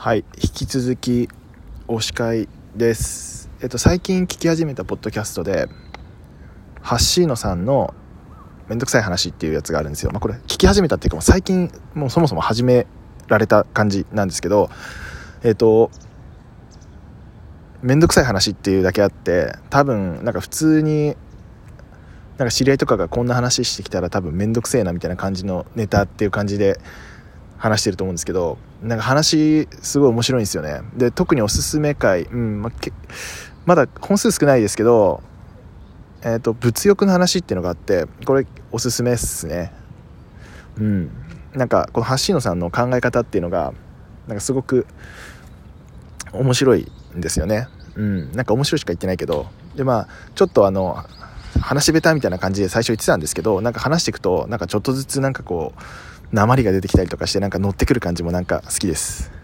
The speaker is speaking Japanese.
はい引き続き推し会です。えっと最近聞き始めたポッドキャストでハッシーノさんのめんどくさい話っていうやつがあるんですよ。まあこれ聞き始めたっていうかもう最近もうそもそも始められた感じなんですけどえっとめんどくさい話っていうだけあって多分なんか普通になんか知り合いとかがこんな話してきたら多分めんどくせえなみたいな感じのネタっていう感じで話してると思うんですけどなんか話すごい面白いんですよね。で特におすすめ会、うんまけまだ本数少ないですけど、えーと、物欲の話っていうのがあってこれおすすめっすね。うん。なんかこの橋野さんの考え方っていうのがなんかすごく面白いんですよね。うん。なんか面白いしか言ってないけどでまあちょっとあの話し下手みたいな感じで最初言ってたんですけどなんか話していくとなんかちょっとずつなんかこう鉛が出てきたりとかしてなんか乗ってくる感じもなんか好きです。